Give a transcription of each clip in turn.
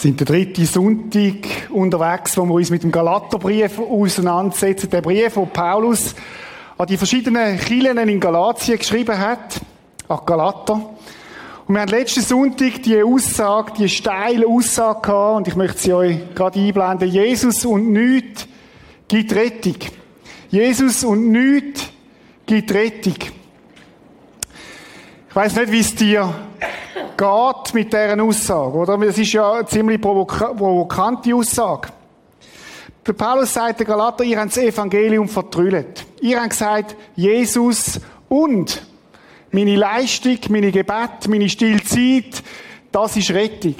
sind der dritte Sonntag unterwegs, wo wir uns mit dem Galaterbrief auseinandersetzen. Der Brief, wo Paulus an die verschiedenen Kirchen in Galatien geschrieben hat, an Galater. Und wir haben letzten Sonntag die Aussage, die steile Aussage gehabt, und ich möchte sie euch gerade einblenden. Jesus und nichts gibt Rettung. Jesus und nichts gibt Rettung. Ich weiß nicht, wie es dir geht mit dieser Aussage, oder? Das ist ja eine ziemlich provoka provokante Aussage. Der Paulus sagt der Galater, ihr habt das Evangelium vertrüllt. Ihr habt gesagt, Jesus und meine Leistung, meine Gebet, meine Stillzeit, das ist Rettung.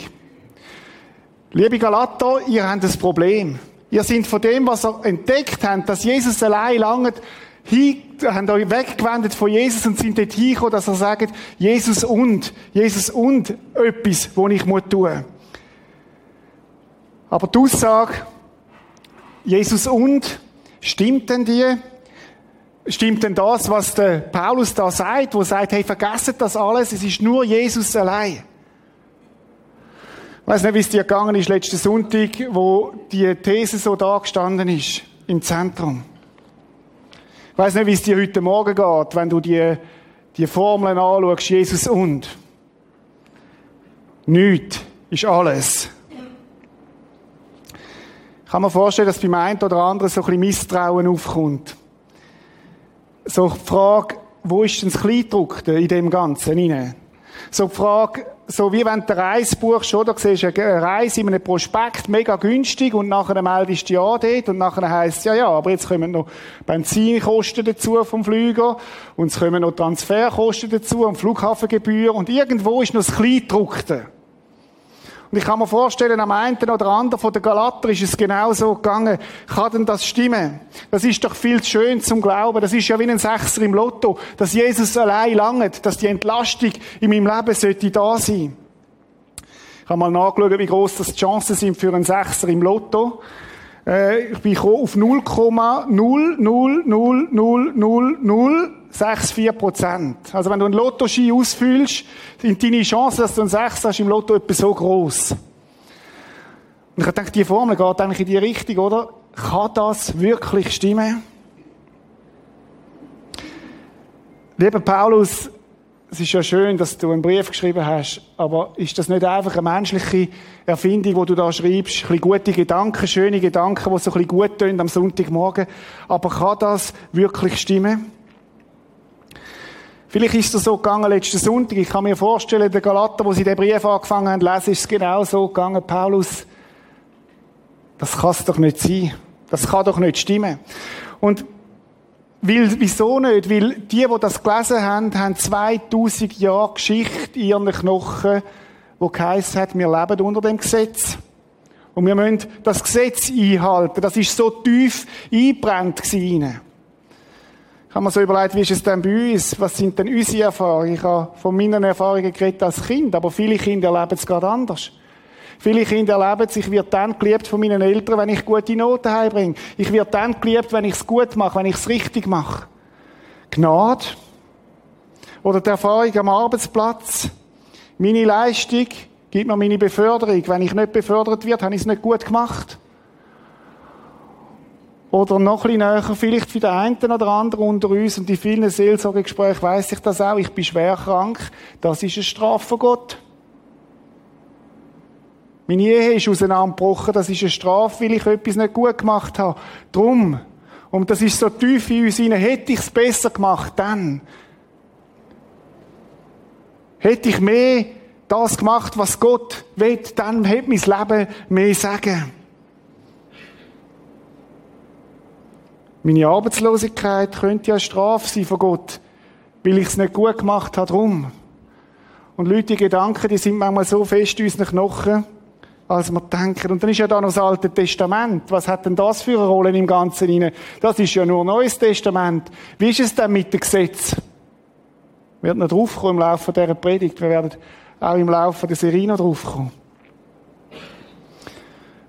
Liebe Galater, ihr habt ein Problem. Ihr seid von dem, was ihr entdeckt habt, dass Jesus allein langt, haben euch weggewendet von Jesus und sind dort hingekommen, dass er sagt, Jesus und, Jesus und etwas, was ich tun muss. Aber die Aussage, Jesus und, stimmt denn die? Stimmt denn das, was der Paulus da sagt, wo sagt, hey, vergesst das alles, es ist nur Jesus allein? Ich weiß nicht, wie es dir gegangen ist letzten Sonntag, wo die These so da gestanden ist, im Zentrum. Weiß nicht, wie es dir heute Morgen geht, wenn du die, die Formeln anschaust, Jesus und. Nichts ist alles. Ich kann mir vorstellen, dass beim einen oder anderen so ein bisschen Misstrauen aufkommt. So die Frage, wo ist denn das Kleidruckte in dem Ganzen? So die Frage, so wie wenn du Reise buchst, oder? Siehst eine Reise in einem Prospekt, mega günstig, und nachher meldest du ja dort, und nachher heisst ja, ja, aber jetzt kommen noch Benzinkosten dazu vom Flüger, und es kommen noch Transferkosten dazu, und Flughafengebühr, und irgendwo ist noch das Kleidruckte. Und ich kann mir vorstellen, am einen oder anderen von den Galater ist es genau so gegangen. Kann denn das stimmen? Das ist doch viel zu schön zum Glauben. Das ist ja wie ein Sechser im Lotto, dass Jesus allein langt, dass die Entlastung in meinem Leben sollte da sein. Ich habe mal nachgeschaut, wie groß das die Chancen sind für einen Sechser im Lotto. Äh, ich bin auf 0,0000000 6, Prozent. Also wenn du einen Lottoschein ausfüllst, sind deine Chancen, dass du einen 6 hast im Lotto etwa so groß. Und ich denke, die Formel geht eigentlich in die Richtung, oder? Kann das wirklich stimmen? Lieber Paulus, es ist ja schön, dass du einen Brief geschrieben hast, aber ist das nicht einfach eine menschliche Erfindung, wo du da schreibst? Ein bisschen gute Gedanken, schöne Gedanken, die so ein bisschen gut tun am Sonntagmorgen. Aber kann das wirklich stimmen? Vielleicht ist es so gegangen letzten Sonntag. Ich kann mir vorstellen, der Galater, wo sie den Brief angefangen haben lesen, ist es genau so gegangen. Paulus, das kann es doch nicht sein. Das kann doch nicht stimmen. Und weil, wieso nicht? Weil die, die das gelesen haben, haben 2000 Jahre Geschichte in ihren Knochen, wo geheißen hat, wir leben unter dem Gesetz. Und wir müssen das Gesetz einhalten. Das ist so tief eingebrannt gewesen. Ich habe mir so überlegt, wie ist es denn bei uns? Was sind denn unsere Erfahrungen? Ich habe von meinen Erfahrungen geredet als Kind, aber viele Kinder erleben es gerade anders. Viele Kinder erleben es, ich werde dann geliebt von meinen Eltern, wenn ich gute Noten heimbringe. Ich werde dann geliebt, wenn ich es gut mache, wenn ich es richtig mache. Gnade. Oder die Erfahrung am Arbeitsplatz. Meine Leistung gibt mir meine Beförderung. Wenn ich nicht befördert werde, habe ich es nicht gut gemacht. Oder noch ein bisschen näher, vielleicht für den einen oder anderen unter uns und in vielen Seelsorgegesprächen weiss ich das auch, ich bin schwer krank. Das ist eine Strafe von Gott. Meine Ehe ist auseinandergebrochen, das ist eine Strafe, weil ich etwas nicht gut gemacht habe. Drum. Und das ist so tief in uns hinein. Hätte ich es besser gemacht, dann. Hätte ich mehr das gemacht, was Gott will, dann hätte mein Leben mehr sagen. Meine Arbeitslosigkeit könnte ja Strafe sein von Gott, weil ich es nicht gut gemacht habe, drum. Und Leute, die Gedanken, die sind manchmal so fest in unseren Knochen, als wir denken. Und dann ist ja da noch das Alte Testament. Was hat denn das für eine Rolle im Ganzen hinein? Das ist ja nur Neues Testament. Wie ist es denn mit dem Gesetz? Wir werden noch draufkommen im Laufe dieser Predigt. Wir werden auch im Laufe der Serie noch draufkommen.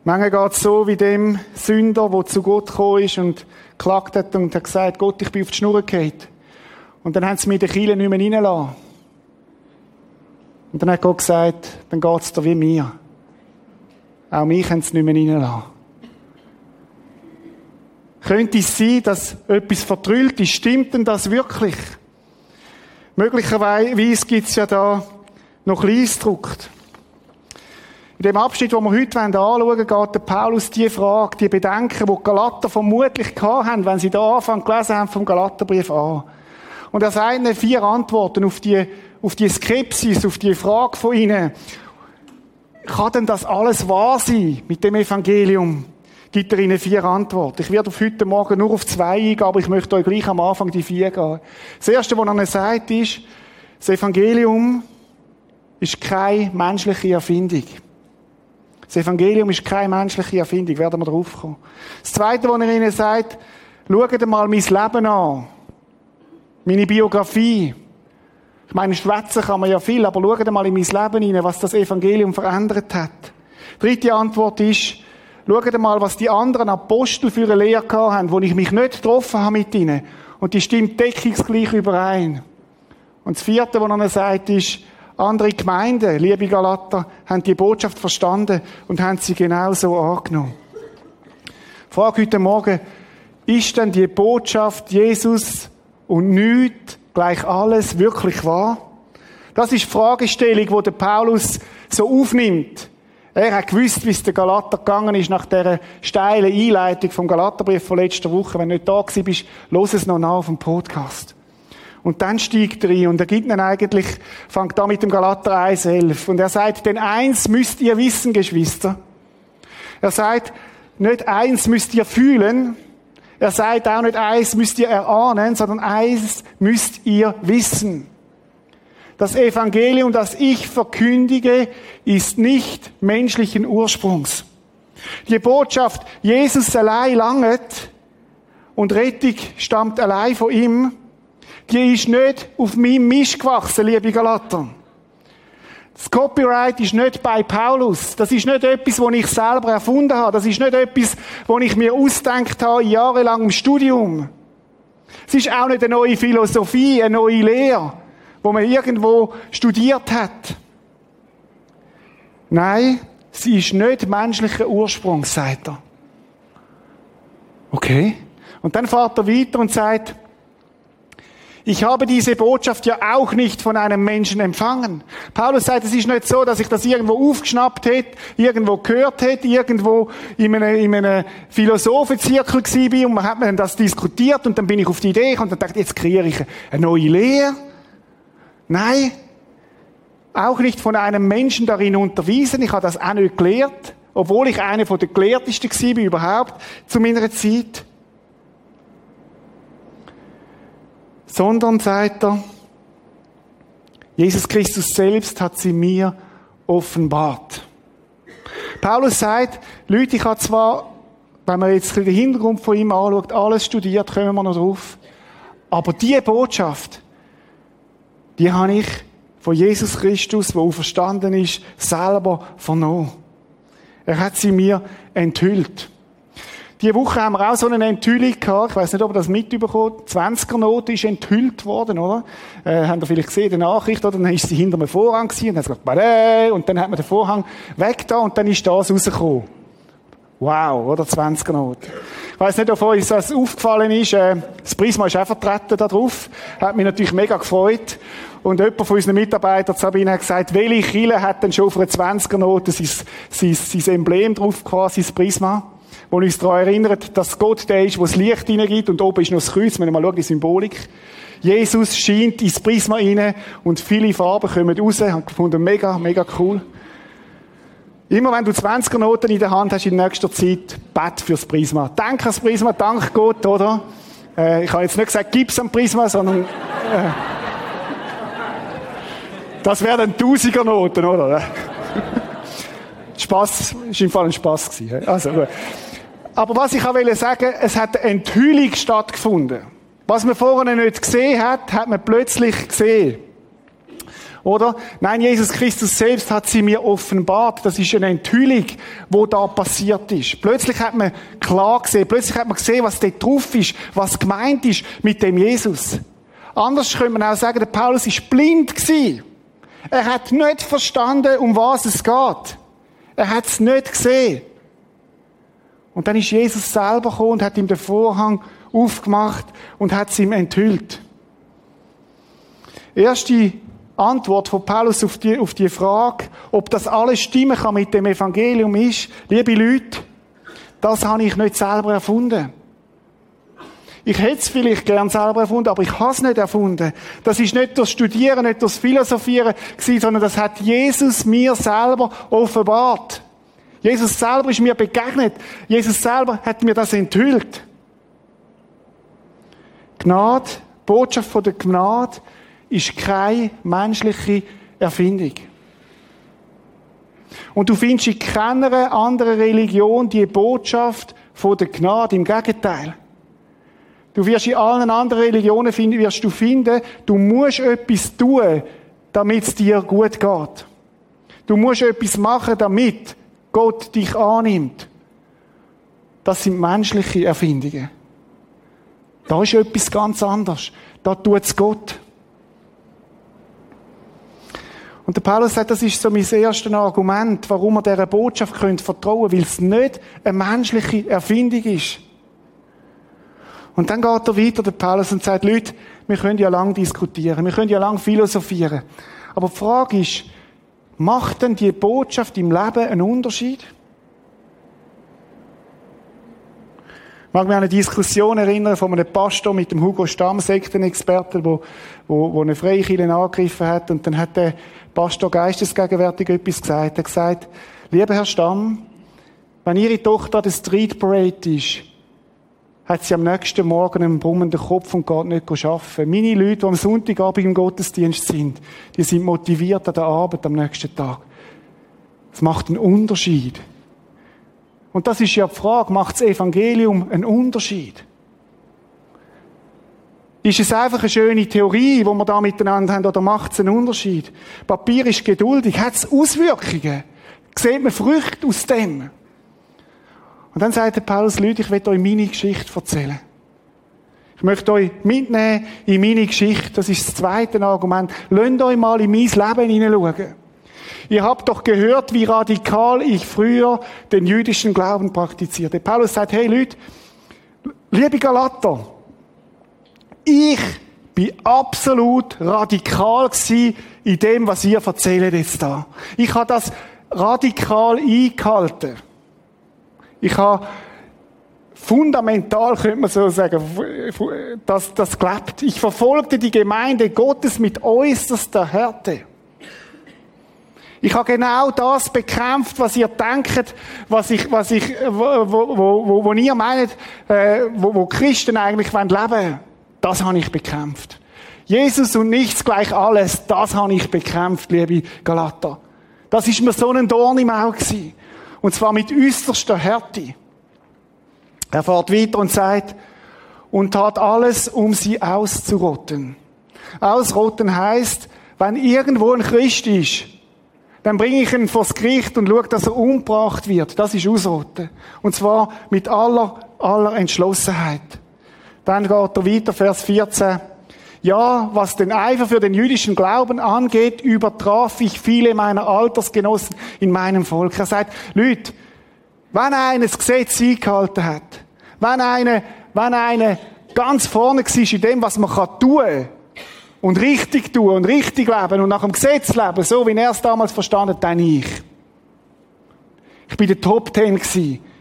Manchmal geht es so wie dem Sünder, der zu Gott gekommen ist und geklagt hat und hat gesagt, Gott, ich bin auf die Schnur gefallen. Und dann haben sie in den Kielen nicht mehr reingelassen. Und dann hat Gott gesagt, dann geht's dir wie mir. Auch mich können sie nicht mehr reinlassen. Könnte es sein, dass etwas vertrüllt ist? Stimmt denn das wirklich? Möglicherweise gibt es ja da noch Leisdruckt. In dem Abschnitt, den wir heute anschauen wollen, geht der Paulus die Frage, die Bedenken, die die Galater vermutlich hatten, wenn sie da Anfang gelesen haben vom Galaterbrief an. Und er sagt ihnen vier Antworten auf die, auf die Skepsis, auf die Frage von ihnen. Kann denn das alles wahr sein mit dem Evangelium? Gibt er ihnen vier Antworten. Ich werde auf heute Morgen nur auf zwei eingehen, aber ich möchte euch gleich am Anfang die vier gehen. Das erste, was er ihnen sagt, ist, das Evangelium ist keine menschliche Erfindung. Das Evangelium ist keine menschliche Erfindung, werden wir drauf kommen. Das Zweite, was er ihnen sagt, schaut mal mein Leben an. Meine Biografie. Ich meine, schwätzen kann man ja viel, aber schaut mal in mein Leben hinein, was das Evangelium verändert hat. Dritte Antwort ist, schaut mal, was die anderen Apostel für eine Lehre haben, wo ich mich nicht getroffen habe mit ihnen. Und die stimmt deckungsgleich überein. Und das vierte, was er sagt, ist, andere Gemeinden, liebe Galater, haben die Botschaft verstanden und haben sie genauso angenommen. Ich frage heute Morgen, ist denn die Botschaft Jesus und nichts gleich alles wirklich wahr? Das ist die Fragestellung, die Paulus so aufnimmt. Er hat gewusst, wie es der Galater gegangen ist nach der steilen Einleitung vom Galaterbrief von letzter Woche. Wenn du nicht da bist, los es noch nach auf dem Podcast. Und dann steigt er ein und er gibt ihnen eigentlich, fängt da mit dem Galater 1,11. Und er sagt, denn eins müsst ihr wissen, Geschwister. Er sagt, nicht eins müsst ihr fühlen. Er sagt auch nicht eins müsst ihr erahnen, sondern eins müsst ihr wissen. Das Evangelium, das ich verkündige, ist nicht menschlichen Ursprungs. Die Botschaft, Jesus allein langet und Rettung stammt allein von ihm, die ist nicht auf meinem Misch gewachsen, liebe Galater. Das Copyright ist nicht bei Paulus. Das ist nicht etwas, was ich selber erfunden habe. Das ist nicht etwas, was ich mir ausdenkt habe, jahrelang im Studium. Es ist auch nicht eine neue Philosophie, eine neue Lehre, wo man irgendwo studiert hat. Nein, sie ist nicht menschlicher Ursprung, sagt er. Okay. Und dann fährt er weiter und sagt, ich habe diese Botschaft ja auch nicht von einem Menschen empfangen. Paulus sagt, es ist nicht so, dass ich das irgendwo aufgeschnappt hätte, irgendwo gehört hätte, irgendwo in einem, in einem Philosophenzirkel war und man hat mir das diskutiert und dann bin ich auf die Idee gekommen und dachte, jetzt kreiere ich eine neue Lehre. Nein, auch nicht von einem Menschen darin unterwiesen. Ich habe das auch nicht gelehrt, obwohl ich einer von den Gelehrtesten war überhaupt zu meiner Zeit. Sondern, sagt er, Jesus Christus selbst hat sie mir offenbart. Paulus sagt, Leute, ich habe zwar, wenn man jetzt den Hintergrund von ihm anschaut, alles studiert, kommen wir noch drauf. Aber die Botschaft, die habe ich von Jesus Christus, der verstanden ist, selber vernommen. Er hat sie mir enthüllt. Diese Woche haben wir auch so eine Enthüllung gehabt. Ich weiß nicht, ob ihr das mitbekommen 20er-Note ist enthüllt worden, oder? Äh, habt ihr vielleicht gesehen, die Nachricht, oder? Dann ist sie hinter einem Vorhang gewesen, und dann hat sie gesagt, und dann hat man den Vorhang weg da, und dann ist das rausgekommen. Wow, oder? 20er-Note. Ich weiß nicht, ob euch das aufgefallen ist. Äh, das Prisma ist auch vertreten da drauf. Hat mich natürlich mega gefreut. Und jemand von unseren Mitarbeitern, Sabine, hat gesagt, welche Kille hat denn schon auf einer 20er-Note sein, sein, sein Emblem drauf quasi, das Prisma? Wo uns daran erinnert, dass Gott der ist, wo das Licht hineingibt und oben ist noch das Kreuz, wenn wir mal schauen, die Symbolik. Jesus scheint ins Prisma rein und viele Farben kommen raus. Ich habe gefunden, mega, mega cool. Immer wenn du 20er Noten in der Hand hast in nächster Zeit, bet fürs Prisma. Danke ans Prisma, dank Gott, oder? Äh, ich habe jetzt nicht gesagt, gib's am Prisma, sondern, äh, das wären Tausiger Noten, oder? Spaß, ist im Fall ein Spaß gewesen. Also, gut. Aber was ich auch will sagen, es hat eine Enthüllung stattgefunden. Was man vorher nicht gesehen hat, hat man plötzlich gesehen. Oder? Nein, Jesus Christus selbst hat sie mir offenbart. Das ist eine Enthüllung, wo da passiert ist. Plötzlich hat man klar gesehen, plötzlich hat man gesehen, was dort drauf ist, was gemeint ist mit dem Jesus. Anders könnte man auch sagen, der Paulus ist blind gewesen. Er hat nicht verstanden, um was es geht. Er hat es nicht gesehen. Und dann ist Jesus selber gekommen und hat ihm den Vorhang aufgemacht und hat es ihm enthüllt. Erste Antwort von Paulus auf die, auf die Frage, ob das alles stimmen kann mit dem Evangelium ist, liebe Leute, das habe ich nicht selber erfunden. Ich hätte es vielleicht gern selber erfunden, aber ich habe es nicht erfunden. Das ist nicht das Studieren, nicht das Philosophieren gewesen, sondern das hat Jesus mir selber offenbart. Jesus selber ist mir begegnet. Jesus selber hat mir das enthüllt. Gnade, Botschaft von der Gnade ist keine menschliche Erfindung. Und du findest in keiner anderen Religion die Botschaft von der Gnade. Im Gegenteil. Du wirst in allen anderen Religionen finden, wirst du finden, du musst etwas tun, damit es dir gut geht. Du musst etwas machen, damit Gott dich annimmt. Das sind menschliche Erfindungen. Da ist etwas ganz anderes. Da tut es Gott. Und der Paulus sagt, das ist so mein erstes Argument, warum wir dieser Botschaft vertrauen können, weil es nicht eine menschliche Erfindung ist. Und dann geht er weiter, der Paulus, und sagt, Leute, wir können ja lang diskutieren, wir können ja lang philosophieren. Aber die Frage ist, macht denn die Botschaft im Leben einen Unterschied? Ich mag mich an eine Diskussion erinnern von einem Pastor mit dem Hugo Stamm, Sektenexperten, wo, wo, wo eine Freikirche angegriffen hat. Und dann hat der Pastor geistesgegenwärtig etwas gesagt. Er hat gesagt, lieber Herr Stamm, wenn Ihre Tochter der Street Parade ist, hat sie am nächsten Morgen einen brummenden Kopf und geht nicht arbeiten. Meine Leute, die am Sonntagabend im Gottesdienst sind, die sind motiviert an der Arbeit am nächsten Tag. Das macht einen Unterschied. Und das ist ja die Frage, macht das Evangelium einen Unterschied? Ist es einfach eine schöne Theorie, wo wir da miteinander haben, oder macht es einen Unterschied? Papier ist geduldig, hat es Auswirkungen? Sieht man Früchte aus dem? Und dann sagt der Paulus, Leute, ich will euch meine Geschichte erzählen. Ich möchte euch mitnehmen in meine Geschichte. Das ist das zweite Argument. Lasst euch mal in mein Leben hineinschauen. Ihr habt doch gehört, wie radikal ich früher den jüdischen Glauben praktizierte. Paulus sagt, hey Leute, liebe Galater, ich bin absolut radikal in dem, was ihr erzählt jetzt da. Ich habe das radikal eingehalten. Ich habe fundamental, könnte man so sagen, das, das gelebt. Ich verfolgte die Gemeinde Gottes mit äußerster Härte. Ich habe genau das bekämpft, was ihr denkt, was ich, was ich, wo, wo, wo, wo ihr meint, äh, wo, wo Christen eigentlich leben wollen. Das habe ich bekämpft. Jesus und nichts gleich alles, das habe ich bekämpft, liebe Galater. Das ist mir so ein Dorn im Auge gewesen. Und zwar mit äußerster Härte. Er fährt weiter und sagt, und tat alles, um sie auszurotten. Ausrotten heißt, wenn irgendwo ein Christ ist, dann bringe ich ihn vors Gericht und schaue, dass er umgebracht wird. Das ist Ausrotten. Und zwar mit aller, aller Entschlossenheit. Dann geht er weiter, Vers 14. Ja, was den Eifer für den jüdischen Glauben angeht, übertraf ich viele meiner Altersgenossen in meinem Volk. Er sagt, Leute, wenn einer das Gesetz eingehalten hat, wenn einer, wenn einer ganz vorne war in dem, was man tun kann, und richtig tun und richtig leben und nach dem Gesetz leben, so wie er es damals verstanden hat, dann ich. Ich bin der Top Ten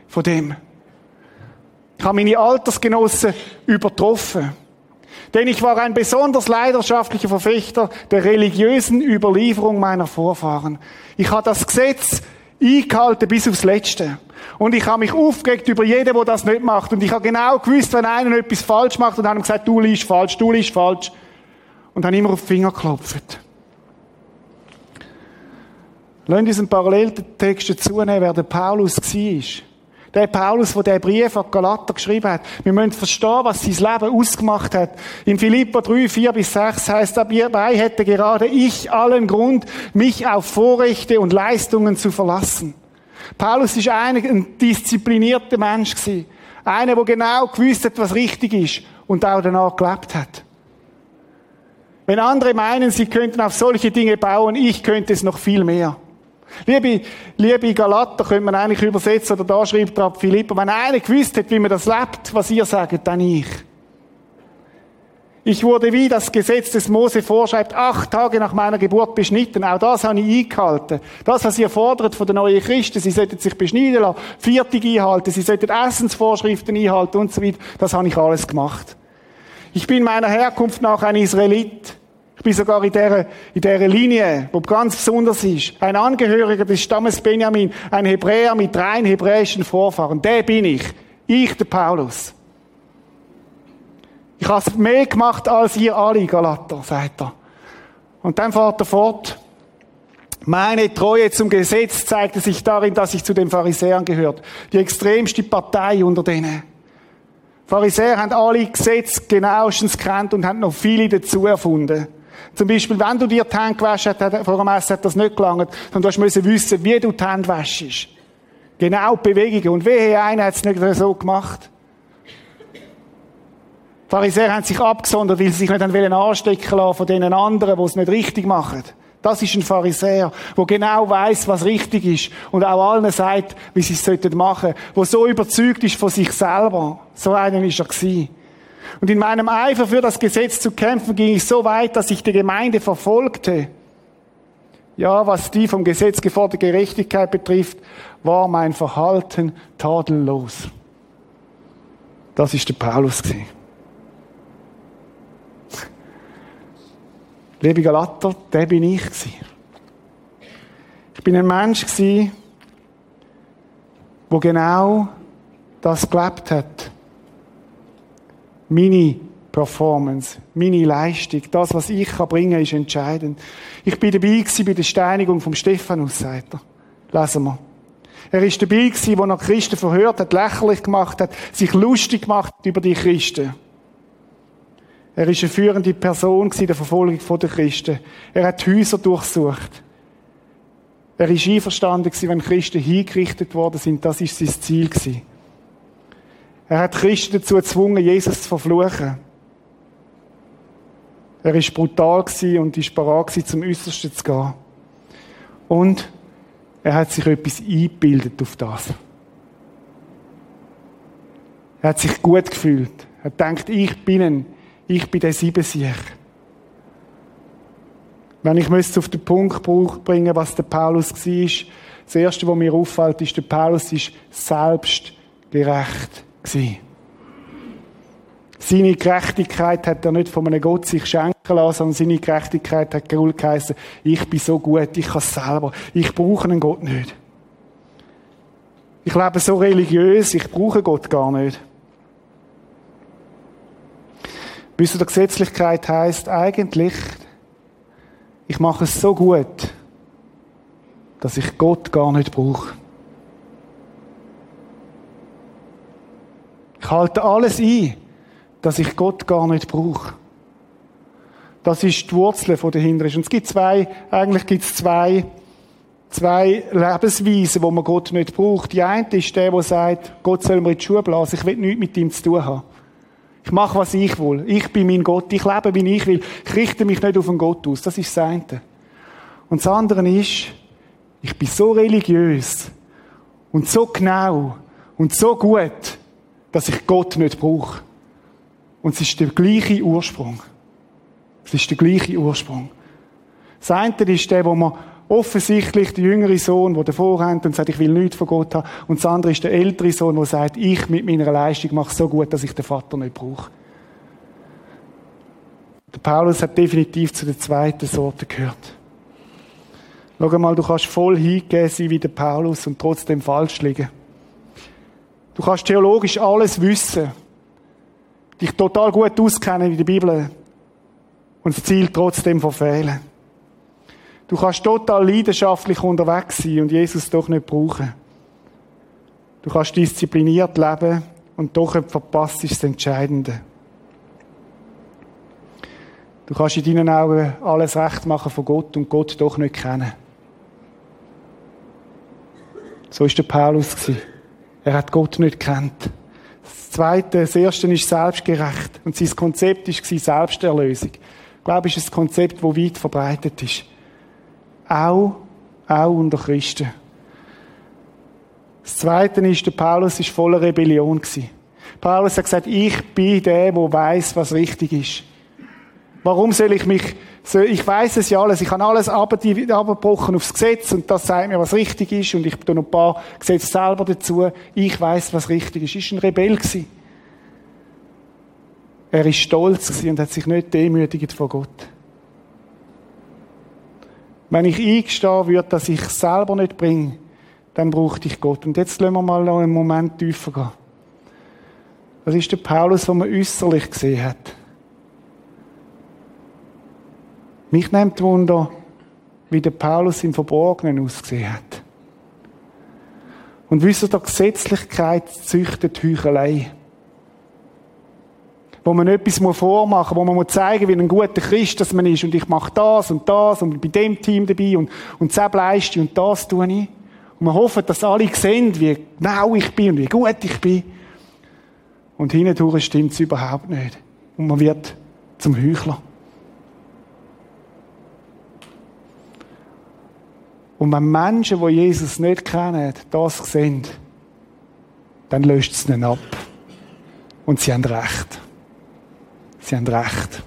von dem. Ich habe meine Altersgenossen übertroffen. Denn ich war ein besonders leidenschaftlicher Verfechter der religiösen Überlieferung meiner Vorfahren. Ich habe das Gesetz eingehalten bis aufs Letzte. Und ich habe mich aufgeregt über jeden, der das nicht macht. Und ich habe genau gewusst, wenn einer etwas falsch macht, und habe gesagt, du liest falsch, du liest falsch. Und dann immer auf die Finger geklopft. Lass uns einen Paralleltext dazu nehmen, wer der Paulus war. Der Paulus, der den Brief an Galater geschrieben hat. Wir müssen verstehen, was sein Leben ausgemacht hat. In Philippa 3, 4 bis 6 heißt, dabei hätte gerade ich allen Grund, mich auf Vorrechte und Leistungen zu verlassen. Paulus ist ein disziplinierter Mensch gewesen. Einer, der genau gewusst hat, was richtig ist und auch danach gelebt hat. Wenn andere meinen, sie könnten auf solche Dinge bauen, ich könnte es noch viel mehr. Liebe, liebe Galater, könnte man eigentlich übersetzen, oder da schreibt er ab Philippa, wenn einer gewusst hat, wie man das lebt, was ihr sagt, dann ich. Ich wurde, wie das Gesetz des Mose vorschreibt, acht Tage nach meiner Geburt beschnitten. Auch das habe ich eingehalten. Das, was ihr fordert von den neuen Christen, sie sollten sich beschneiden lassen, Viertig einhalten, sie sollten Essensvorschriften einhalten und so weiter, das habe ich alles gemacht. Ich bin meiner Herkunft nach ein Israelit. Ich bin sogar in dieser, in dieser Linie, wo ganz besonders ist. Ein Angehöriger des Stammes Benjamin, ein Hebräer mit rein hebräischen Vorfahren. Der bin ich. Ich, der Paulus. Ich habe mehr gemacht als ihr alle, Galater, sagt er. Und dann fährt er fort. Meine Treue zum Gesetz zeigte sich darin, dass ich zu den Pharisäern gehört. Die extremste Partei unter denen. Pharisäer haben alle Gesetze genauestens gekannt und haben noch viele dazu erfunden. Zum Beispiel, wenn du dir die Hände gewaschen hast, vor dem Essen hat das nicht gelangt, sondern du musst wissen, wie du die Hände wäschst. Genau die Bewegungen. Und wehe, einer hat es nicht so gemacht. Die Pharisäer haben sich abgesondert, weil sie sich nicht anstecken lassen von denen anderen, die es nicht richtig machen. Das ist ein Pharisäer, der genau weiß, was richtig ist und auch allen sagt, wie sie es machen sollten, der so überzeugt ist von sich selber. So einen ist er gewesen. Und in meinem Eifer für das Gesetz zu kämpfen, ging ich so weit, dass ich die Gemeinde verfolgte. Ja, was die vom Gesetz geforderte Gerechtigkeit betrifft, war mein Verhalten tadellos. Das ist der Paulus. Liebe Galater, der bin ich. Ich bin ein Mensch wo genau das gelebt hat. Meine Performance, meine Leistung, das, was ich kann bringen, ist entscheidend. Ich bin dabei gewesen bei der Steinigung vom Stephanus, sagt er. Lesen wir. Er ist dabei gewesen, wo er Christen verhört hat, lächerlich gemacht hat, sich lustig gemacht über die Christen. Er ist eine führende Person in der Verfolgung der Christen. Er hat Häuser durchsucht. Er ist einverstanden wenn Christen hingerichtet worden sind. Das ist sein Ziel Er hat Christen dazu gezwungen, Jesus zu verfluchen. Er ist brutal und ist bereit zum Äußersten zu gehen. Und er hat sich etwas eingebildet auf das. Er hat sich gut gefühlt. Er denkt, ich bin ein ich bin der Siebensieg. Wenn ich müsste auf den Punkt bringen, was der Paulus war, das Erste, was mir auffällt, ist, der Paulus ist selbstgerecht gewesen. Seine Gerechtigkeit hat er nicht von einem Gott sich schenken lassen, sondern seine Gerechtigkeit hat geheißen, ich bin so gut, ich kann es selber, ich brauche einen Gott nicht. Ich lebe so religiös, ich brauche Gott gar nicht. Bis der Gesetzlichkeit heißt eigentlich, ich mache es so gut, dass ich Gott gar nicht brauche. Ich halte alles ein, dass ich Gott gar nicht brauche. Das ist die Wurzel von dahinter. Und es gibt zwei, eigentlich gibt es zwei, zwei Lebensweisen, wo man Gott nicht braucht. Die eine ist der, der sagt, Gott soll mir in die Schuhe blasen, ich will nichts mit ihm zu tun haben. Ich mache, was ich will. Ich bin mein Gott. Ich lebe, wie ich will. Ich richte mich nicht auf einen Gott aus. Das ist das eine. Und das andere ist, ich bin so religiös und so genau und so gut, dass ich Gott nicht brauche. Und es ist der gleiche Ursprung. Es ist der gleiche Ursprung. Das eine ist der, wo man offensichtlich der jüngere Sohn, der davor rennt und sagt, ich will nichts von Gott haben. Und das andere ist der ältere Sohn, der sagt, ich mit meiner Leistung mache so gut, dass ich den Vater nicht brauche. Der Paulus hat definitiv zu der zweiten Sorte gehört. Schau mal, du kannst voll hingehen sein wie der Paulus und trotzdem falsch liegen. Du kannst theologisch alles wissen, dich total gut auskennen in der Bibel und das Ziel trotzdem verfehlen. Du kannst total leidenschaftlich unterwegs sein und Jesus doch nicht brauchen. Du kannst diszipliniert leben und doch verpasst das Entscheidende. Du kannst in deinen Augen alles recht machen von Gott und Gott doch nicht kennen. So ist der Paulus Er hat Gott nicht kennt. Das Zweite, das Erste ist selbstgerecht und sein Konzept ist Selbsterlösung. Ich glaube, ist ein Konzept, das weit verbreitet ist. Auch, auch unter Christen. Das Zweite ist, der Paulus ist voller Rebellion. Paulus hat gesagt, ich bin der, der weiß, was richtig ist. Warum soll ich mich, ich weiß es ja alles, ich habe alles abgebrochen aufs Gesetz und das sagt mir, was richtig ist und ich tue noch ein paar Gesetze selber dazu. Ich weiß, was richtig ist. War ein Rebell gewesen. Er ist stolz gewesen und hat sich nicht demütigt vor Gott. Wenn ich eingestehen würde, dass ich es selber nicht bringe, dann brauchte ich Gott. Und jetzt lassen wir mal noch einen Moment tiefer gehen. Das ist der Paulus, den man äußerlich gesehen hat. Mich nimmt Wunder, wie der Paulus im Verborgenen ausgesehen hat. Und wisst ihr, der Gesetzlichkeit züchtet Heuchelei. Wo man etwas vormachen muss, wo man zeigen muss, wie ein guter Christ dass man ist. Und ich mache das und das und bin bei dem Team dabei und, und das leiste und das tue ich. Und man hofft, dass alle sehen, wie genau ich bin und wie gut ich bin. Und hindurch stimmt es überhaupt nicht. Und man wird zum Heuchler. Und wenn Menschen, die Jesus nicht kennen, das sehen, dann löst es ihnen ab. Und sie haben Recht. Sie haben Recht.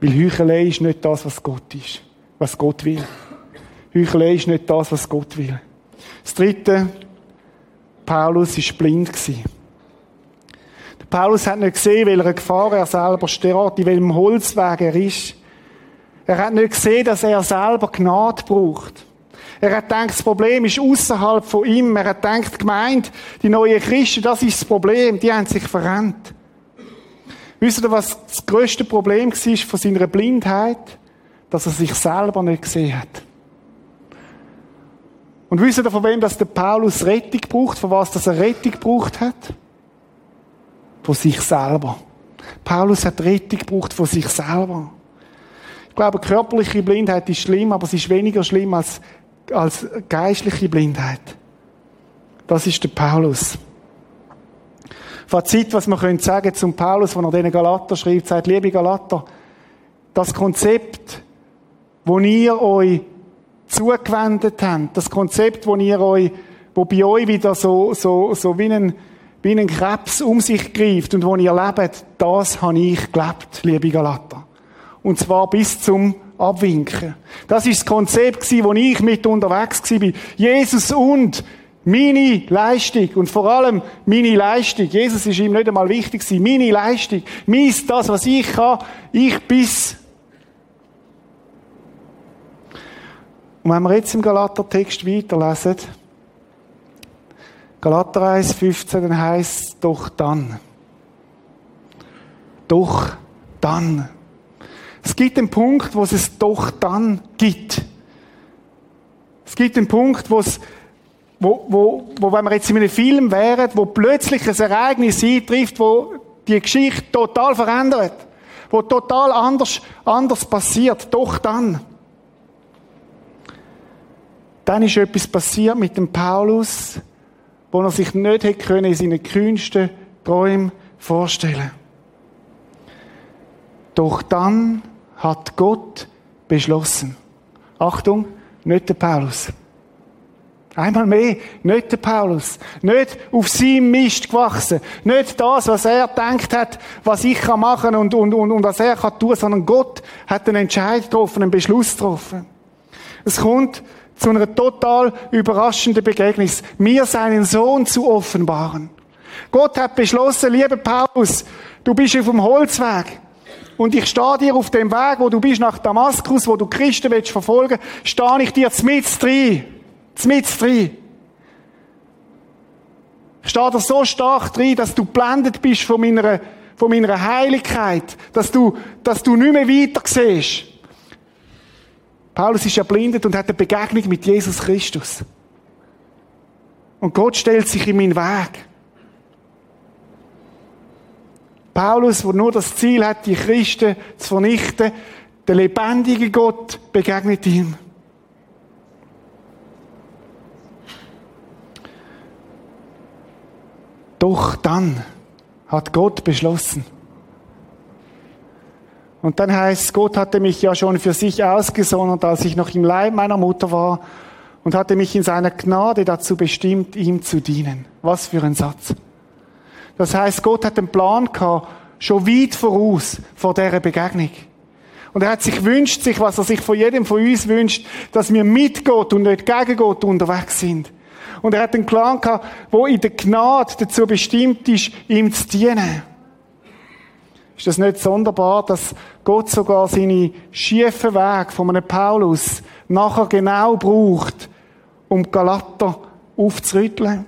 Weil Heuchelei ist nicht das, was Gott ist, was Gott will. Heuchelei ist nicht das, was Gott will. Das dritte, Paulus war blind. Der Paulus hat nicht gesehen, welcher Gefahr er selber steht, in welchem Holzweg er ist. Er hat nicht gesehen, dass er selber Gnade braucht. Er hat gedacht, das Problem ist außerhalb von ihm. Er hat gedacht, gemeint, die neuen Christen, das ist das Problem. Die haben sich verrennt. Wisst ihr, was das größte Problem war von seiner Blindheit? Dass er sich selber nicht gesehen hat. Und wisst ihr, von wem dass der Paulus Rettung braucht? Von was dass er Rettung gebraucht hat? Von sich selber. Paulus hat Rettung gebraucht von sich selber. Ich glaube, körperliche Blindheit ist schlimm, aber sie ist weniger schlimm als, als geistliche Blindheit. Das ist der Paulus. Fazit, was man könnte sagen zum Paulus, wenn er den Galater schreibt, sagt, liebe Galater, das Konzept, wo ihr euch zugewendet habt, das Konzept, wo ihr euch, wo bei euch wieder so, so, so wie ein, wie ein Krebs um sich greift und wo ihr lebt, das habe ich gelebt, liebe Galater. Und zwar bis zum Abwinken. Das ist das Konzept, wo ich mit unterwegs war. Jesus und meine Leistung und vor allem meine Leistung. Jesus ist ihm nicht einmal wichtig Meine Leistung. Mies das, was ich kann. Ich bis. Und wenn wir jetzt im Galater-Text weiterlesen, Galater 1, 15, dann heisst es doch dann. Doch dann. Es gibt einen Punkt, wo es es doch dann gibt. Es gibt einen Punkt, wo es, wo, wo, wo, wenn wir jetzt in einem Film wären, wo plötzlich ein Ereignis eintrifft, wo die Geschichte total verändert, wo total anders, anders passiert, doch dann. Dann ist etwas passiert mit dem Paulus, wo er sich nicht hätte können in seinen kühnsten Träumen vorstellen. Doch dann hat Gott beschlossen. Achtung, nicht der Paulus. Einmal mehr, nicht der Paulus. Nicht auf seinem Mist gewachsen. Nicht das, was er denkt hat, was ich kann machen und, und, und, und was er kann tun, sondern Gott hat einen Entscheid getroffen, einen Beschluss getroffen. Es kommt zu einer total überraschenden Begegnung. Mir seinen Sohn zu offenbaren. Gott hat beschlossen, lieber Paulus, du bist auf dem Holzweg. Und ich stehe dir auf dem Weg, wo du bist nach Damaskus, wo du Christen willst verfolgen, stehe ich dir mit drin. Mit drin. Ich stehe dir so stark drin, dass du blendet bist von meiner, von meiner Heiligkeit, dass du, dass du nicht mehr weiter siehst. Paulus ist ja blindet und hat eine Begegnung mit Jesus Christus. Und Gott stellt sich in meinen Weg. Paulus, der nur das Ziel hat, die Christen zu vernichten, der lebendige Gott begegnet ihm. Doch dann hat Gott beschlossen. Und dann heißt, Gott hatte mich ja schon für sich ausgesondert, als ich noch im Leib meiner Mutter war und hatte mich in seiner Gnade dazu bestimmt, ihm zu dienen. Was für ein Satz. Das heißt, Gott hat einen Plan gehabt, schon weit voraus vor dieser Begegnung. Und er hat sich wünscht sich, was er sich von jedem von uns wünscht, dass wir mit Gott und nicht gegen Gott unterwegs sind. Und er hat einen Plan gehabt, wo in der Gnade dazu bestimmt ist, ihm zu dienen. Ist das nicht sonderbar, dass Gott sogar seine schiefen Weg von einem Paulus nachher genau braucht, um Galater aufzurütteln?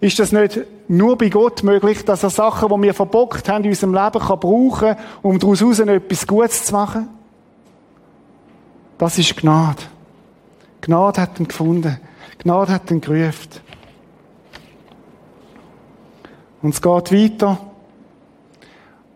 Ist das nicht nur bei Gott möglich, dass er Sachen, die wir verbockt haben in unserem Leben, kann brauchen, um daraus etwas Gutes zu machen? Das ist Gnade. Gnade hat ihn gefunden. Gnade hat ihn gerufen. Und es geht weiter.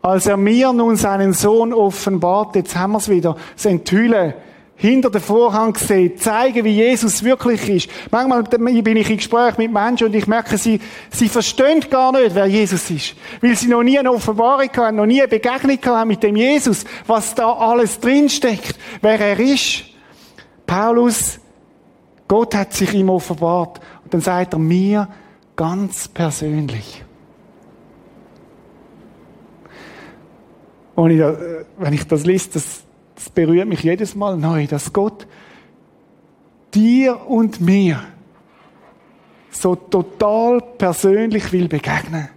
Als er mir nun seinen Sohn offenbart, jetzt haben wir es wieder, das Enthüllen, hinter den Vorhang gesehen, zeigen, wie Jesus wirklich ist. Manchmal bin ich in Gespräch mit Menschen und ich merke, sie, sie verstehen gar nicht, wer Jesus ist. Weil sie noch nie eine Offenbarung haben, noch nie eine Begegnung haben mit dem Jesus, was da alles drinsteckt, wer er ist. Paulus, Gott hat sich ihm offenbart. Und dann sagt er mir ganz persönlich. Und ich, äh, wenn ich das lese, das, das berührt mich jedes Mal neu, dass Gott dir und mir so total persönlich will begegnen.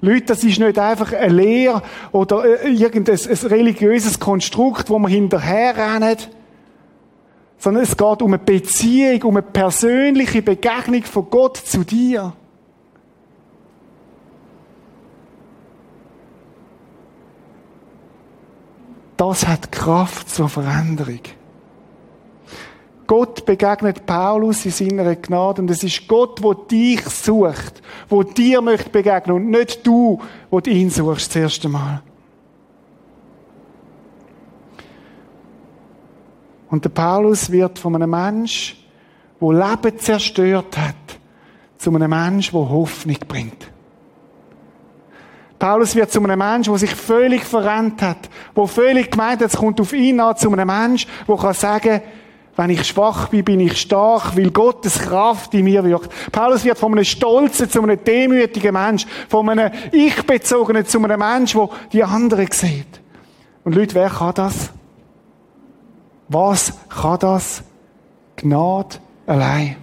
Leute, das ist nicht einfach eine Lehre oder äh, irgendein ein religiöses Konstrukt, wo man hinterherrennen, sondern es geht um eine Beziehung, um eine persönliche Begegnung von Gott zu dir. Das hat Kraft zur Veränderung. Gott begegnet Paulus in seiner Gnade und es ist Gott, wo dich sucht, wo dir möchte begegnen und nicht du, wo ihn suchst das erste Mal. Und der Paulus wird von einem Mensch, wo Leben zerstört hat, zu einem Mensch, wo Hoffnung bringt. Paulus wird zu einem Mensch, der sich völlig verrennt hat, wo völlig gemeint hat, es kommt auf ihn an, zu einem Mensch, der kann sagen, wenn ich schwach bin, bin ich stark, weil Gottes Kraft in mir wirkt. Paulus wird von einem Stolzen zu einem demütigen Mensch, von einem Ich-Bezogenen zu einem Mensch, der die anderen sieht. Und Leute, wer kann das? Was kann das? Gnade allein.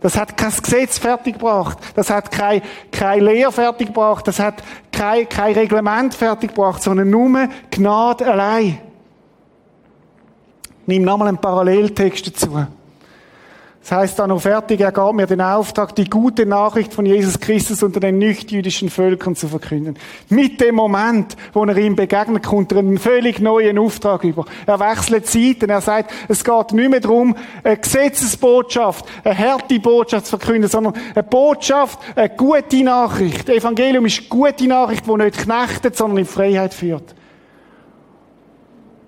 Das hat kein Gesetz fertiggebracht. Das hat kein, kein Lehr fertiggebracht. Das hat kein, kein Reglement fertiggebracht, sondern nur Gnade allein. Nimm nochmal einen Paralleltext dazu. Das heißt dann noch fertig, er gab mir den Auftrag, die gute Nachricht von Jesus Christus unter den nichtjüdischen Völkern zu verkünden. Mit dem Moment, wo er ihm begegnet, kommt er einen völlig neuen Auftrag über. Er wechselt Zeiten, er sagt, es geht nicht mehr darum, eine Gesetzesbotschaft, eine harte Botschaft zu verkünden, sondern eine Botschaft, eine gute Nachricht. Evangelium ist eine gute Nachricht, die nicht knechtet, sondern in Freiheit führt.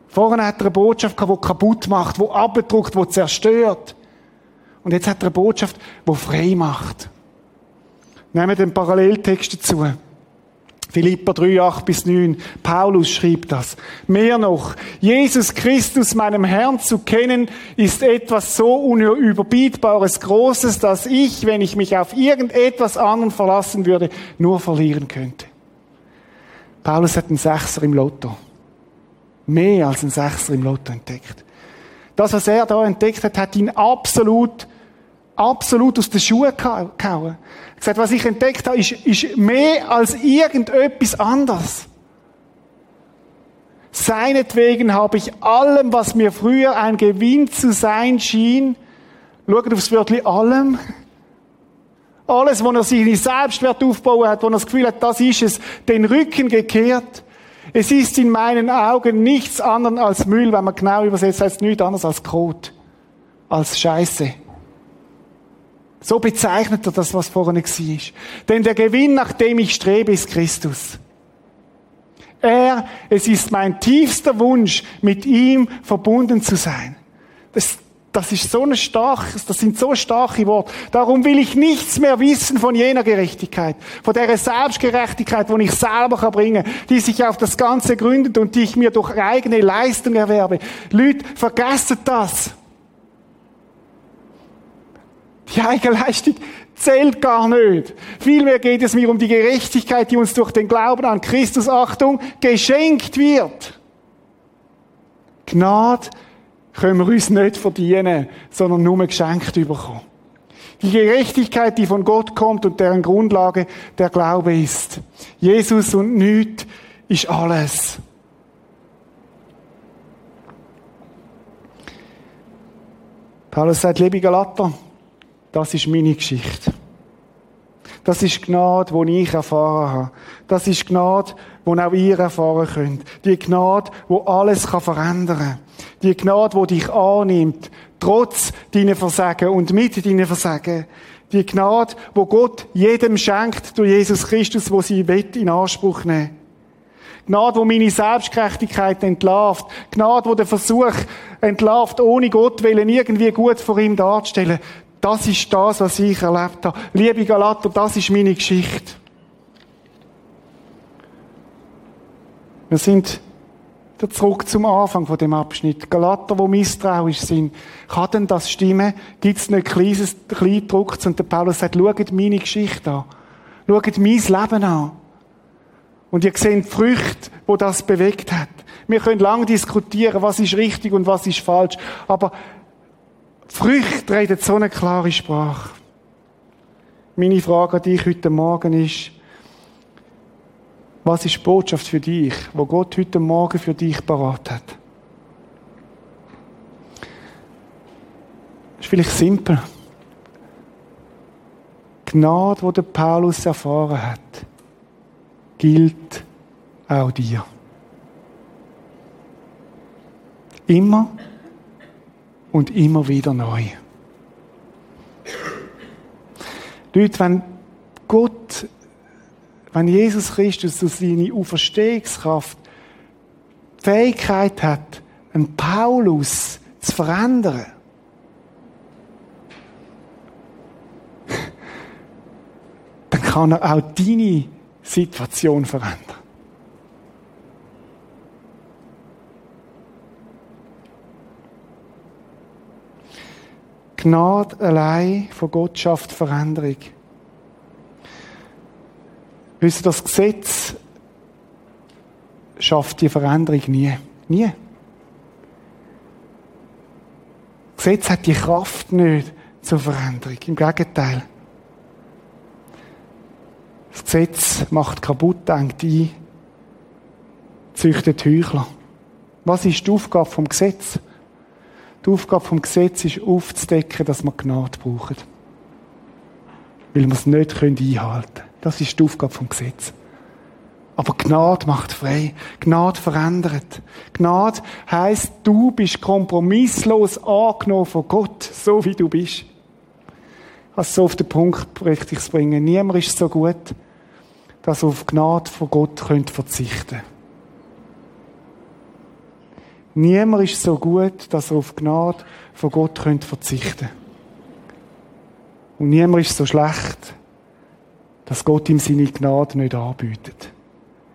Vorher hat er eine Botschaft gehabt, die kaputt macht, die abdruckt, die zerstört. Und jetzt hat er eine Botschaft, die frei macht. Nehmen wir den Paralleltext dazu. Philippa 3, 8 bis 9. Paulus schrieb das. Mehr noch. Jesus Christus, meinem Herrn zu kennen, ist etwas so unüberbietbares Großes, dass ich, wenn ich mich auf irgendetwas anderen verlassen würde, nur verlieren könnte. Paulus hat einen Sechser im Lotto. Mehr als einen Sechser im Lotto entdeckt. Das, was er da entdeckt hat, hat ihn absolut, absolut aus den Schuhen gehauen. Er gesagt, was ich entdeckt habe, ist, ist mehr als irgendetwas anderes. Seinetwegen habe ich allem, was mir früher ein Gewinn zu sein schien, schaut aufs Wörtchen allem, alles, wo er seine Selbstwert aufbauen hat, wo er das Gefühl hat, das ist es, den Rücken gekehrt es ist in meinen Augen nichts anderes als Müll, wenn man genau übersetzt, heißt nichts anderes als Kot, als Scheiße. So bezeichnet er das, was vorne war. Denn der Gewinn, nach dem ich strebe, ist Christus. Er, es ist mein tiefster Wunsch, mit ihm verbunden zu sein. Das, Das ist so ein starkes, das sind so starke Worte. Darum will ich nichts mehr wissen von jener Gerechtigkeit, von der Selbstgerechtigkeit, die ich selber kann bringen, die sich auf das Ganze gründet und die ich mir durch eigene Leistung erwerbe. Leute, vergesst das. Die Eigenleistung zählt gar nicht. Vielmehr geht es mir um die Gerechtigkeit, die uns durch den Glauben an Christus, Achtung, geschenkt wird. Gnade können wir uns nicht verdienen, sondern nur geschenkt bekommen. Die Gerechtigkeit, die von Gott kommt und deren Grundlage der Glaube ist. Jesus und nichts ist alles. Paulus sagt, liebe Galater, das ist meine Geschichte. Das ist Gnade, die ich erfahren habe. Das ist Gnade, die auch ihr erfahren könnt. Die Gnade, die alles verändern kann. Die Gnade, die dich annimmt, trotz deiner Versagen und mit deinen Versagen. Die Gnade, wo Gott jedem schenkt durch Jesus Christus, wo sie will, in Anspruch nehmen. Gnade, wo meine Selbstgerechtigkeit entlarvt. Gnade, wo der Versuch entlarvt, ohne Gott willen irgendwie gut vor ihm darzustellen. Das ist das, was ich erlebt habe. Liebe Galater, das ist meine Geschichte. Wir sind wieder zurück zum Anfang von dem Abschnitt. Galater, wo misstrauisch sind. Kann denn das stimmen? Gibt es nicht kleines, Kleindrucks? Und der Paulus sagt, schaut meine Geschichte an. Schaut mein Leben an. Und ihr seht die Früchte, wo das bewegt hat. Wir können lange diskutieren, was ist richtig und was ist falsch. Aber Früchte reden so eine klare Sprache. Meine Frage an dich heute Morgen ist, was ist die Botschaft für dich, wo Gott heute Morgen für dich parat hat? Das ist vielleicht simpel. Die Gnade, die der Paulus erfahren hat, gilt auch dir. Immer und immer wieder neu. Leute, wenn Gott, wenn Jesus Christus durch seine Auferstehungskraft die Fähigkeit hat, einen Paulus zu verändern, dann kann er auch deine Situation verändern. Gnade allein von Gott schafft Veränderung. Wisst ihr, das Gesetz schafft die Veränderung nie. Nie. Das Gesetz hat die Kraft nicht zur Veränderung. Im Gegenteil. Das Gesetz macht kaputt, denkt ein, züchtet Heuchler. Was ist die Aufgabe vom Gesetz? Die Aufgabe vom Gesetz ist aufzudecken, dass wir Gnade brauchen. Weil wir es nicht einhalten können. Das ist die Aufgabe vom Gesetz. Aber Gnade macht frei. Gnade verändert. Gnade heisst, du bist kompromisslos angenommen von Gott, so wie du bist. Also so auf den Punkt richtig zu bringen. Niemand ist so gut, dass er auf Gnade von Gott verzichten könnte. Niemand ist so gut, dass er auf Gnade von Gott verzichten könnte. Und niemand ist so schlecht, dass Gott ihm seine Gnade nicht anbietet.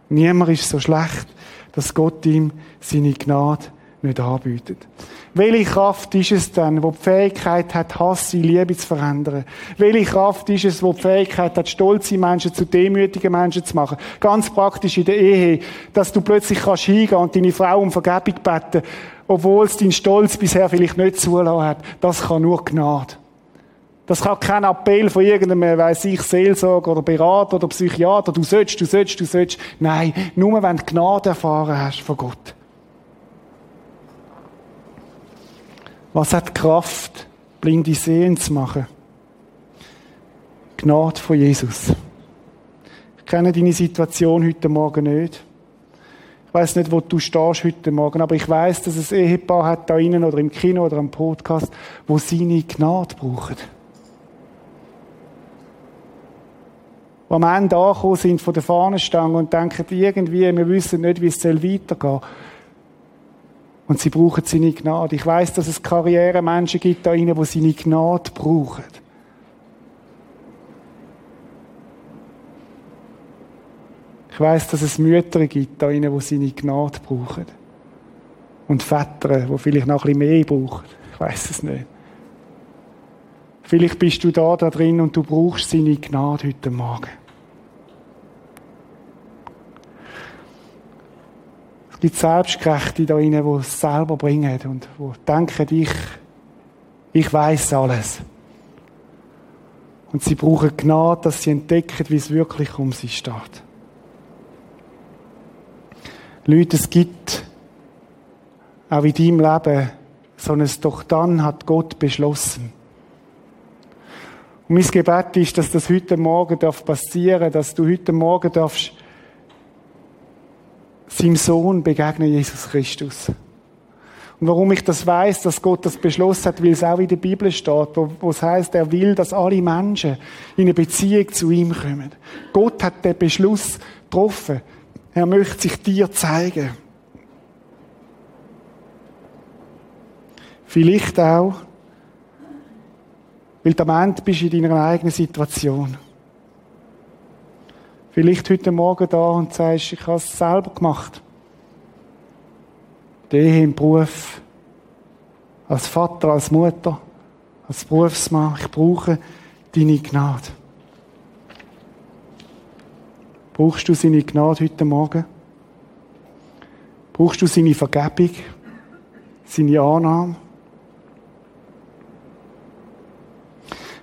Niemand ist so schlecht, dass Gott ihm seine Gnade nicht anbietet. Welche Kraft ist es denn, wo die Fähigkeit hat, Hass in Liebe zu verändern? Welche Kraft ist es, wo die Fähigkeit hat, stolze Menschen zu demütigen Menschen zu machen? Ganz praktisch in der Ehe, dass du plötzlich kannst hingehen und deine Frau um Vergebung beten, obwohl es dein Stolz bisher vielleicht nicht zulassen hat. Das kann nur Gnade. Das kann kein Appell von irgendeinem, weiß ich, Seelsorger oder Berater oder Psychiater. Du sollst, du sollst, du sollst. Nein, nur wenn du Gnade erfahren hast von Gott. Was hat Kraft, blinde Sehen zu machen? Gnade von Jesus. Ich kenne deine Situation heute Morgen nicht. Ich weiß nicht, wo du stehst heute Morgen, aber ich weiß, dass es Ehepaar hat da innen oder im Kino oder am Podcast, wo seine Gnade brauchen. Am Ende angekommen sind von der Fahnenstange und denken irgendwie, wir wissen nicht, wie es weitergehen soll. Und sie brauchen seine Gnade. Ich weiß, dass es Karrieremenschen gibt da innen, die seine Gnade brauchen. Ich weiß, dass es Mütter gibt da innen, die seine Gnade brauchen. Und Väter, die vielleicht noch ein bisschen mehr brauchen. Ich weiß es nicht. Vielleicht bist du da, da drin und du brauchst seine Gnade heute Morgen. Gibt Selbstgerechte da drinnen, die es selber bringen und die denken, ich, ich weiß alles. Und sie brauchen Gnade, dass sie entdecken, wie es wirklich um sie steht. Leute, es gibt auch in deinem Leben so ein Doch dann hat Gott beschlossen. Und mein Gebet ist, dass das heute Morgen passieren darf, dass du heute Morgen darfst seinem Sohn begegnen, Jesus Christus. Und warum ich das weiß, dass Gott das beschlossen hat, weil es auch in der Bibel steht, wo, wo es heißt, er will, dass alle Menschen in eine Beziehung zu ihm kommen. Gott hat den Beschluss getroffen. Er möchte sich dir zeigen. Vielleicht auch, weil du am Ende bist in deiner eigenen Situation. Vielleicht heute Morgen da und sagst, ich habe es selber gemacht. Die im Beruf, als Vater, als Mutter, als Berufsmann. Ich brauche deine Gnade. Brauchst du seine Gnade heute Morgen? Brauchst du seine Vergebung? Seine Annahme?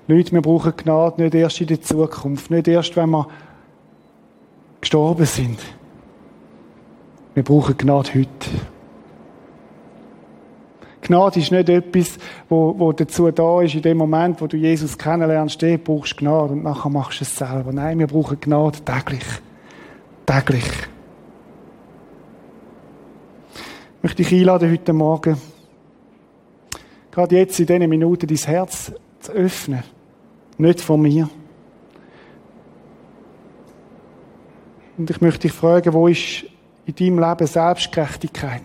Leute, wir brauchen Gnade nicht erst in der Zukunft, nicht erst, wenn wir gestorben sind. Wir brauchen Gnade heute. Gnade ist nicht etwas, wo, wo dazu da ist, in dem Moment, wo du Jesus kennenlernst, du brauchst Gnade und nachher machst du es selber. Nein, wir brauchen Gnade täglich. Täglich. Ich möchte dich einladen heute Morgen, gerade jetzt in diesen Minuten, dein Herz zu öffnen. Nicht von mir. Und ich möchte dich fragen, wo ist in deinem Leben Selbstgerechtigkeit?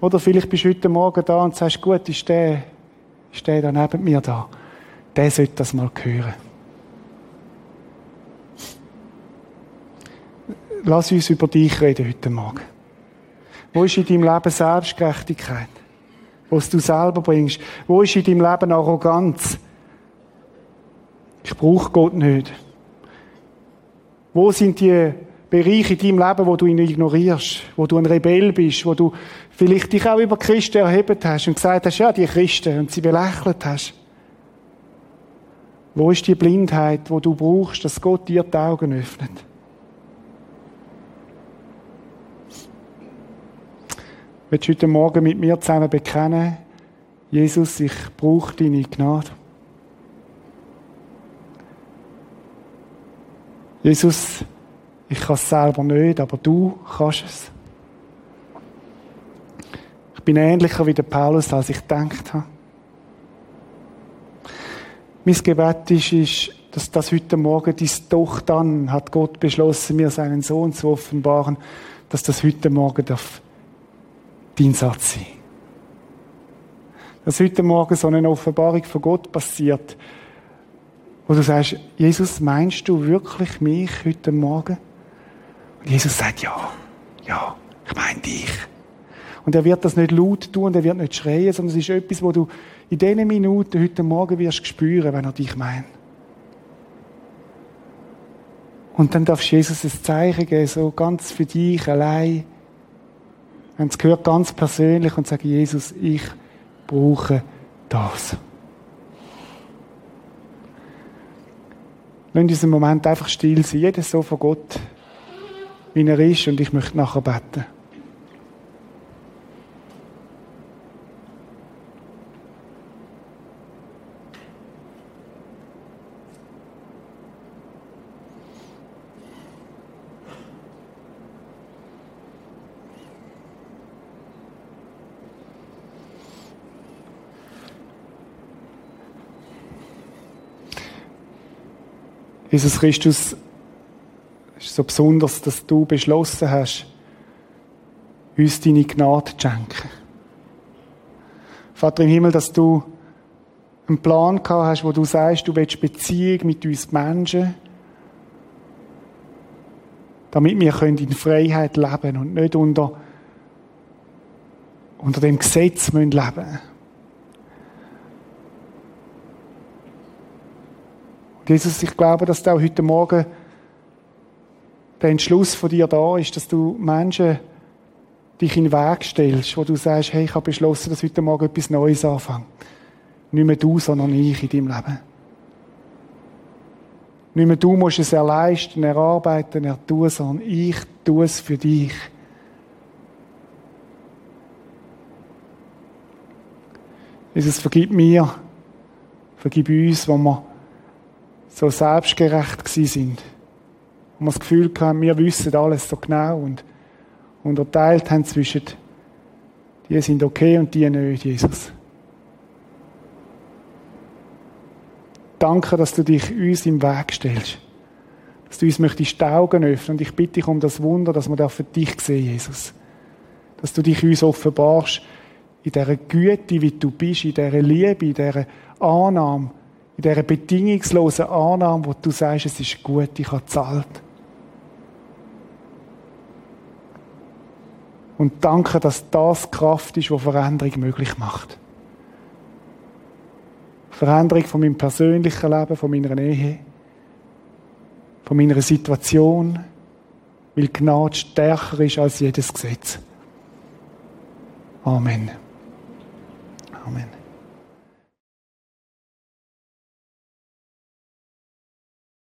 Oder vielleicht bist du heute Morgen da und sagst, gut, ist der, ist der da neben mir da. Der sollte das mal hören. Lass uns über dich reden heute Morgen. Wo ist in deinem Leben Selbstgerechtigkeit? Was du selber bringst? Wo ist in deinem Leben Arroganz? Ich brauche Gott nicht. Wo sind die Bereiche in deinem Leben, wo du ihn ignorierst, wo du ein Rebell bist, wo du vielleicht dich auch über Christen erhebt hast und gesagt hast, ja, die Christen, und sie belächelt hast. Wo ist die Blindheit, wo du brauchst, dass Gott dir die Augen öffnet? Willst du heute Morgen mit mir zusammen bekennen, Jesus, ich brauche deine Gnade. Jesus, ich kann es selber nicht, aber du kannst es. Ich bin ähnlicher wie der Paulus, als ich gedacht habe. Mein Gebet ist, ist, dass das heute Morgen dies doch dann hat Gott beschlossen, mir seinen Sohn zu offenbaren, dass das heute Morgen darf dein Satz sein. Dass heute Morgen so eine Offenbarung von Gott passiert, wo du sagst, Jesus, meinst du wirklich mich heute Morgen? Und Jesus sagt, ja, ja, ich meine dich. Und er wird das nicht laut tun und er wird nicht schreien, sondern es ist etwas, wo du in diesen Minuten heute Morgen wirst spüren, wenn er dich meint. Und dann darfst du Jesus ein Zeichen geben, so ganz für dich allein. Und es gehört ganz persönlich und sage, Jesus, ich brauche das. Lass uns diesen Moment einfach still sein. Jeder so von Gott, wie er ist. Und ich möchte nachher beten. Jesus Christus, Es ist so besonders, dass du beschlossen hast, uns deine Gnade zu schenken. Vater im Himmel, dass du einen Plan gehabt hast, wo du sagst, du willst Beziehung mit uns Menschen, damit wir in Freiheit leben und nicht unter, unter dem Gesetz leben müssen. Jesus, ich glaube, dass da heute Morgen der Entschluss von dir da ist, dass du Menschen dich in den Weg stellst, wo du sagst, hey, ich habe beschlossen, dass heute Morgen etwas Neues anfangen. Nicht mehr du, sondern ich in deinem Leben. Nicht mehr du musst es erleisten, erarbeiten, ertun, sondern ich tue es für dich. Jesus, vergib mir, vergib uns, wo wir so selbstgerecht gewesen sind. Und wir das Gefühl hatten, wir wissen alles so genau und unterteilt haben zwischen die sind okay und die nicht, Jesus. Danke, dass du dich uns im Weg stellst. Dass du uns möchtest die Augen öffnen. Und ich bitte dich um das Wunder, dass wir für dich sehen, Jesus. Dass du dich uns offenbarst in dieser Güte, wie du bist, in dieser Liebe, in dieser Annahme, in dieser bedingungslosen Annahme, wo du sagst, es ist gut, ich habe zahlt. Und danke, dass das Kraft ist, die Veränderung möglich macht. Veränderung von meinem persönlichen Leben, von meiner Ehe, von meiner Situation, weil Gnade stärker ist als jedes Gesetz. Amen. Amen.